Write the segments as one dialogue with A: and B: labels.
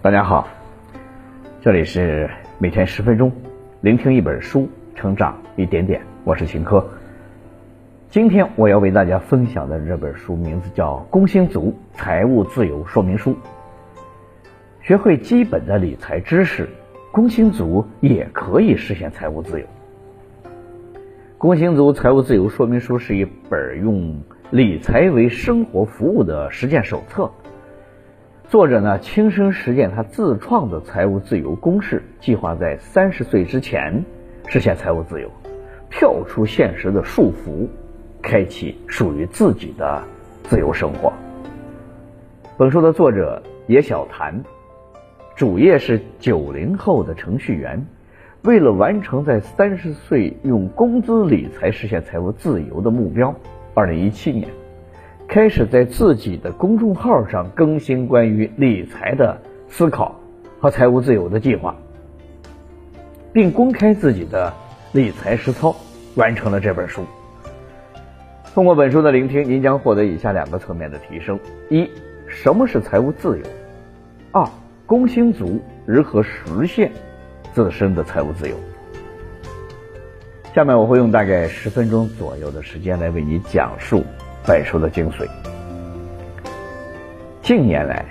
A: 大家好，这里是每天十分钟，聆听一本书，成长一点点。我是秦科。今天我要为大家分享的这本书名字叫《工薪族财务自由说明书》。学会基本的理财知识，工薪族也可以实现财务自由。《工薪族财务自由说明书》是一本用理财为生活服务的实践手册。作者呢，亲身实践他自创的财务自由公式，计划在三十岁之前实现财务自由，跳出现实的束缚，开启属于自己的自由生活。本书的作者野小谭，主业是九零后的程序员，为了完成在三十岁用工资理财实现财务自由的目标，二零一七年。开始在自己的公众号上更新关于理财的思考和财务自由的计划，并公开自己的理财实操，完成了这本书。通过本书的聆听，您将获得以下两个层面的提升：一、什么是财务自由；二、工薪族如何实现自身的财务自由。下面我会用大概十分钟左右的时间来为你讲述。本书的精髓。近年来，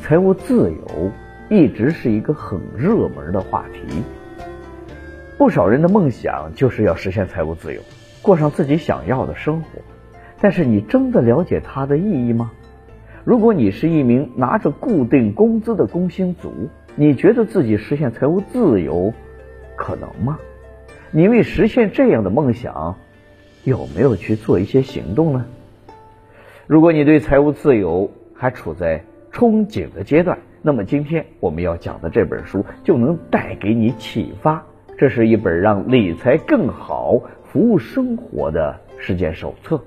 A: 财务自由一直是一个很热门的话题。不少人的梦想就是要实现财务自由，过上自己想要的生活。但是，你真的了解它的意义吗？如果你是一名拿着固定工资的工薪族，你觉得自己实现财务自由可能吗？你为实现这样的梦想，有没有去做一些行动呢？如果你对财务自由还处在憧憬的阶段，那么今天我们要讲的这本书就能带给你启发。这是一本让理财更好、服务生活的实践手册。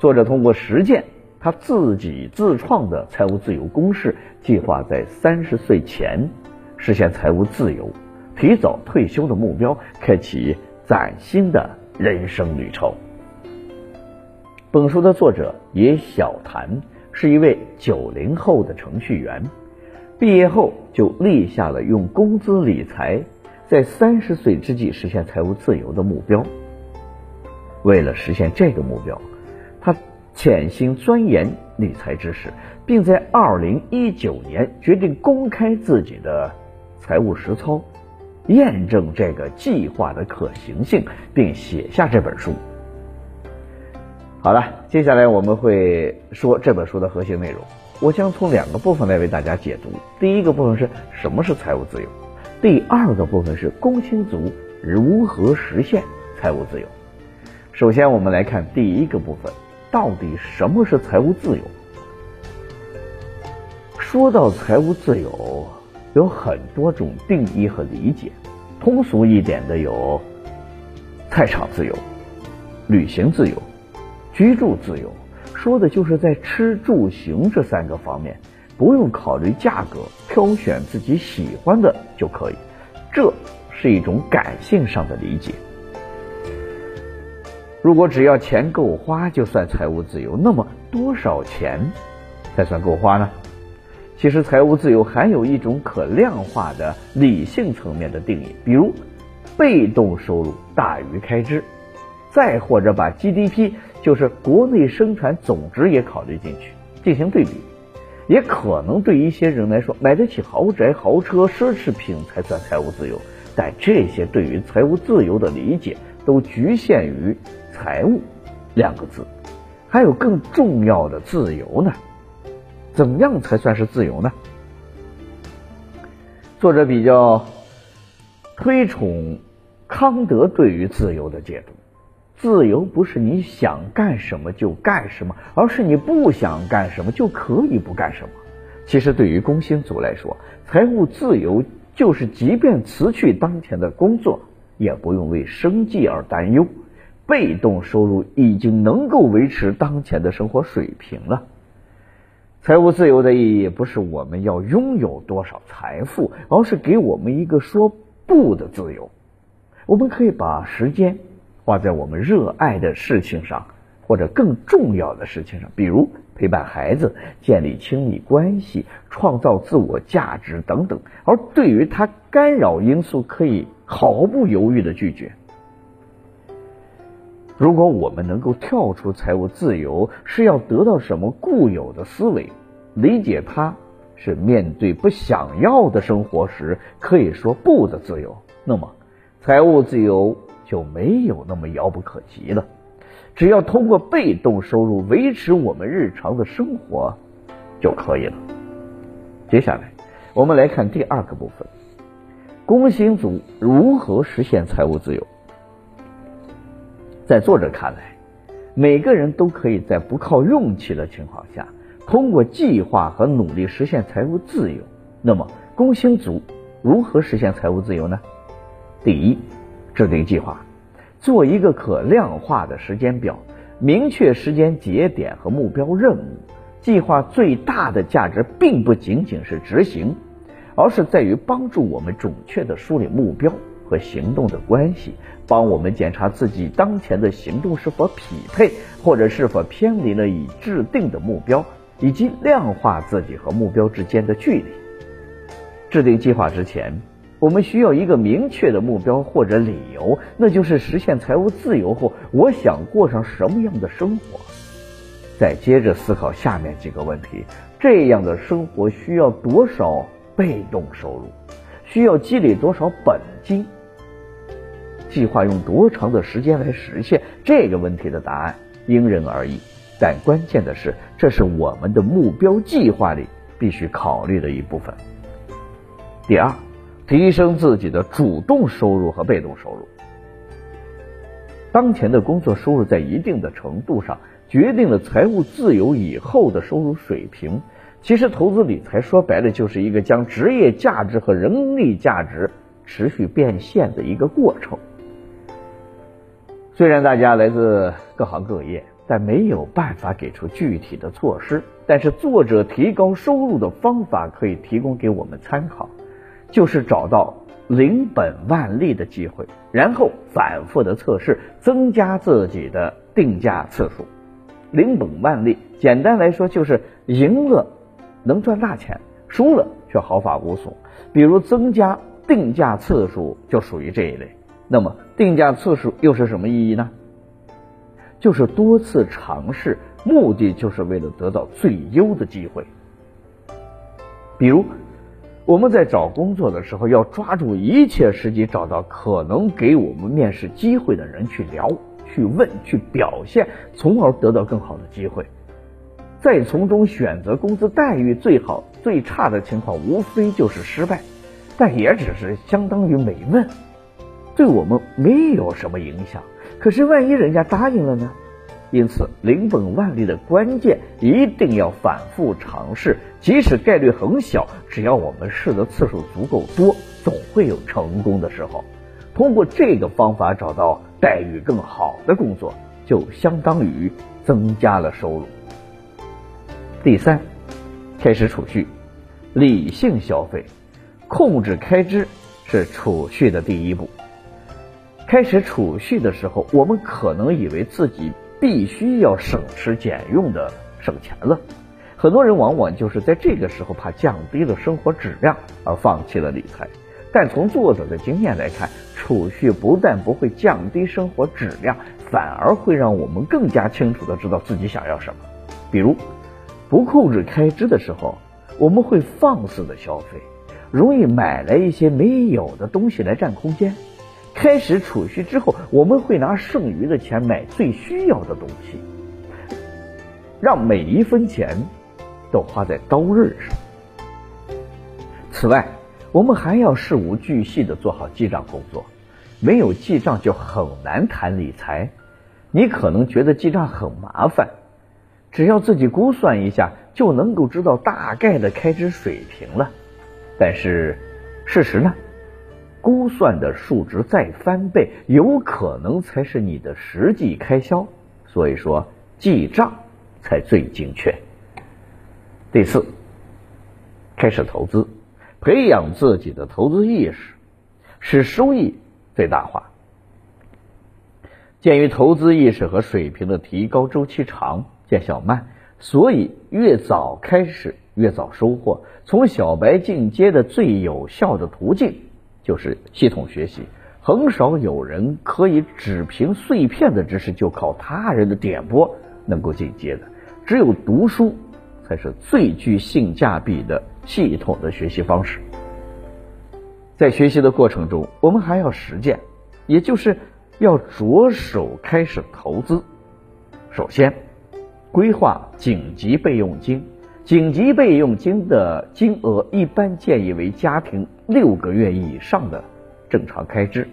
A: 作者通过实践他自己自创的财务自由公式，计划在三十岁前实现财务自由，提早退休的目标，开启崭新的人生旅程。本书的作者野小谭是一位九零后的程序员，毕业后就立下了用工资理财，在三十岁之际实现财务自由的目标。为了实现这个目标，他潜心钻研理财知识，并在二零一九年决定公开自己的财务实操，验证这个计划的可行性，并写下这本书。好了，接下来我们会说这本书的核心内容。我将从两个部分来为大家解读。第一个部分是什么是财务自由，第二个部分是工薪族如何实现财务自由。首先，我们来看第一个部分，到底什么是财务自由？说到财务自由，有很多种定义和理解。通俗一点的有菜场自由、旅行自由。居住自由，说的就是在吃住行这三个方面，不用考虑价格，挑选自己喜欢的就可以。这是一种感性上的理解。如果只要钱够花就算财务自由，那么多少钱才算够花呢？其实财务自由还有一种可量化的理性层面的定义，比如被动收入大于开支，再或者把 GDP。就是国内生产总值也考虑进去进行对比，也可能对一些人来说，买得起豪宅、豪车、奢侈品才算财务自由。但这些对于财务自由的理解都局限于“财务”两个字，还有更重要的自由呢？怎样才算是自由呢？作者比较推崇康德对于自由的解读。自由不是你想干什么就干什么，而是你不想干什么就可以不干什么。其实对于工薪族来说，财务自由就是即便辞去当前的工作，也不用为生计而担忧，被动收入已经能够维持当前的生活水平了。财务自由的意义不是我们要拥有多少财富，而是给我们一个说不的自由。我们可以把时间。花在我们热爱的事情上，或者更重要的事情上，比如陪伴孩子、建立亲密关系、创造自我价值等等。而对于他干扰因素，可以毫不犹豫的拒绝。如果我们能够跳出财务自由是要得到什么固有的思维，理解它是面对不想要的生活时可以说不的自由，那么财务自由就没有那么遥不可及了。只要通过被动收入维持我们日常的生活就可以了。接下来，我们来看第二个部分：工薪族如何实现财务自由。在作者看来，每个人都可以在不靠运气的情况下，通过计划和努力实现财务自由。那么，工薪族如何实现财务自由呢？第一，制定计划，做一个可量化的时间表，明确时间节点和目标任务。计划最大的价值，并不仅仅是执行，而是在于帮助我们准确的梳理目标。和行动的关系，帮我们检查自己当前的行动是否匹配，或者是否偏离了已制定的目标，以及量化自己和目标之间的距离。制定计划之前，我们需要一个明确的目标或者理由，那就是实现财务自由后，我想过上什么样的生活。再接着思考下面几个问题：这样的生活需要多少被动收入？需要积累多少本金？计划用多长的时间来实现这个问题的答案因人而异，但关键的是，这是我们的目标计划里必须考虑的一部分。第二，提升自己的主动收入和被动收入。当前的工作收入在一定的程度上决定了财务自由以后的收入水平。其实，投资理财说白了就是一个将职业价值和人力价值持续变现的一个过程。虽然大家来自各行各业，但没有办法给出具体的措施。但是作者提高收入的方法可以提供给我们参考，就是找到零本万利的机会，然后反复的测试，增加自己的定价次数。零本万利，简单来说就是赢了能赚大钱，输了却毫发无损。比如增加定价次数就属于这一类。那么定价次数又是什么意义呢？就是多次尝试，目的就是为了得到最优的机会。比如我们在找工作的时候，要抓住一切时机，找到可能给我们面试机会的人去聊、去问、去表现，从而得到更好的机会。再从中选择工资待遇最好、最差的情况，无非就是失败，但也只是相当于没问。对我们没有什么影响，可是万一人家答应了呢？因此，零本万利的关键一定要反复尝试，即使概率很小，只要我们试的次数足够多，总会有成功的时候。通过这个方法找到待遇更好的工作，就相当于增加了收入。第三，开始储蓄，理性消费，控制开支是储蓄的第一步。开始储蓄的时候，我们可能以为自己必须要省吃俭用的省钱了。很多人往往就是在这个时候怕降低了生活质量而放弃了理财。但从作者的经验来看，储蓄不但不会降低生活质量，反而会让我们更加清楚的知道自己想要什么。比如，不控制开支的时候，我们会放肆的消费，容易买来一些没有的东西来占空间。开始储蓄之后，我们会拿剩余的钱买最需要的东西，让每一分钱都花在刀刃上。此外，我们还要事无巨细的做好记账工作。没有记账就很难谈理财。你可能觉得记账很麻烦，只要自己估算一下就能够知道大概的开支水平了。但是，事实呢？估算的数值再翻倍，有可能才是你的实际开销。所以说，记账才最精确。第四，开始投资，培养自己的投资意识，使收益最大化。鉴于投资意识和水平的提高周期长、见效慢，所以越早开始越早收获。从小白进阶的最有效的途径就是系统学习。很少有人可以只凭碎片的知识就靠他人的点拨能够进阶的，只有读书才是最具性价比的系统的学习方式。在学习的过程中，我们还要实践，也就是要着手开始投资。首先，规划紧急备用金，紧急备用金的金额一般建议为家庭六个月以上的。正常开支，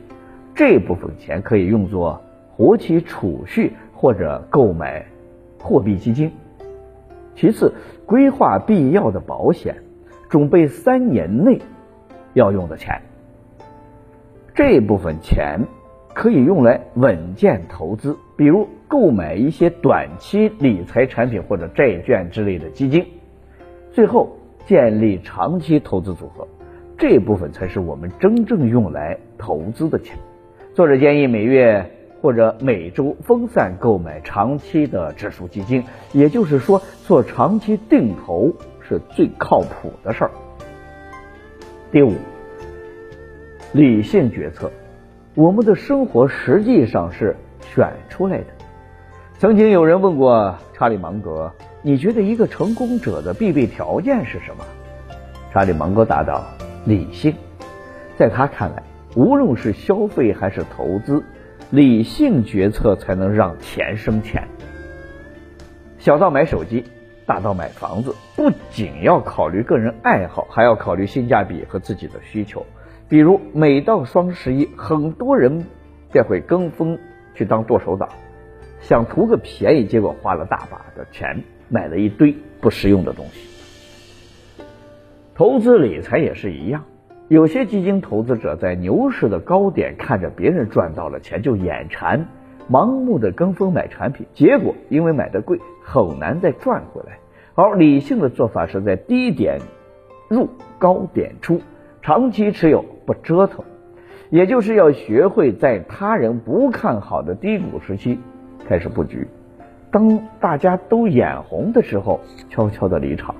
A: 这部分钱可以用作活期储蓄或者购买货币基金。其次，规划必要的保险，准备三年内要用的钱。这部分钱可以用来稳健投资，比如购买一些短期理财产品或者债券之类的基金。最后，建立长期投资组合。这部分才是我们真正用来投资的钱。作者建议每月或者每周分散购买长期的指数基金，也就是说，做长期定投是最靠谱的事儿。第五，理性决策。我们的生活实际上是选出来的。曾经有人问过查理芒格：“你觉得一个成功者的必备条件是什么？”查理芒格答道。理性，在他看来，无论是消费还是投资，理性决策才能让钱生钱。小到买手机，大到买房子，不仅要考虑个人爱好，还要考虑性价比和自己的需求。比如，每到双十一，很多人便会跟风去当剁手党，想图个便宜，结果花了大把的钱，买了一堆不实用的东西。投资理财也是一样，有些基金投资者在牛市的高点看着别人赚到了钱就眼馋，盲目的跟风买产品，结果因为买的贵很难再赚回来。而理性的做法是在低点入，高点出，长期持有不折腾，也就是要学会在他人不看好的低谷时期开始布局，当大家都眼红的时候悄悄的离场。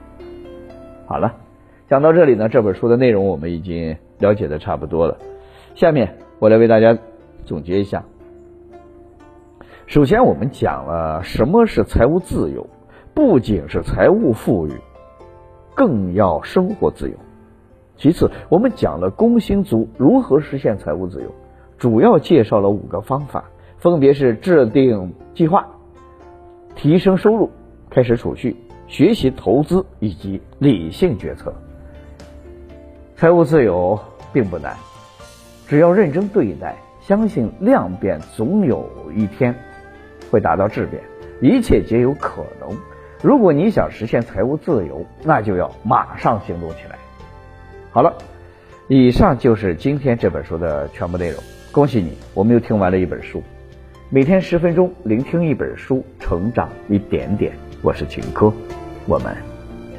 A: 好了。讲到这里呢，这本书的内容我们已经了解的差不多了。下面我来为大家总结一下。首先，我们讲了什么是财务自由，不仅是财务富裕，更要生活自由。其次，我们讲了工薪族如何实现财务自由，主要介绍了五个方法，分别是制定计划、提升收入、开始储蓄、学习投资以及理性决策。财务自由并不难，只要认真对待，相信量变总有一天会达到质变，一切皆有可能。如果你想实现财务自由，那就要马上行动起来。好了，以上就是今天这本书的全部内容。恭喜你，我们又听完了一本书。每天十分钟，聆听一本书，成长一点点。我是秦科，我们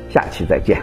A: 下期再见。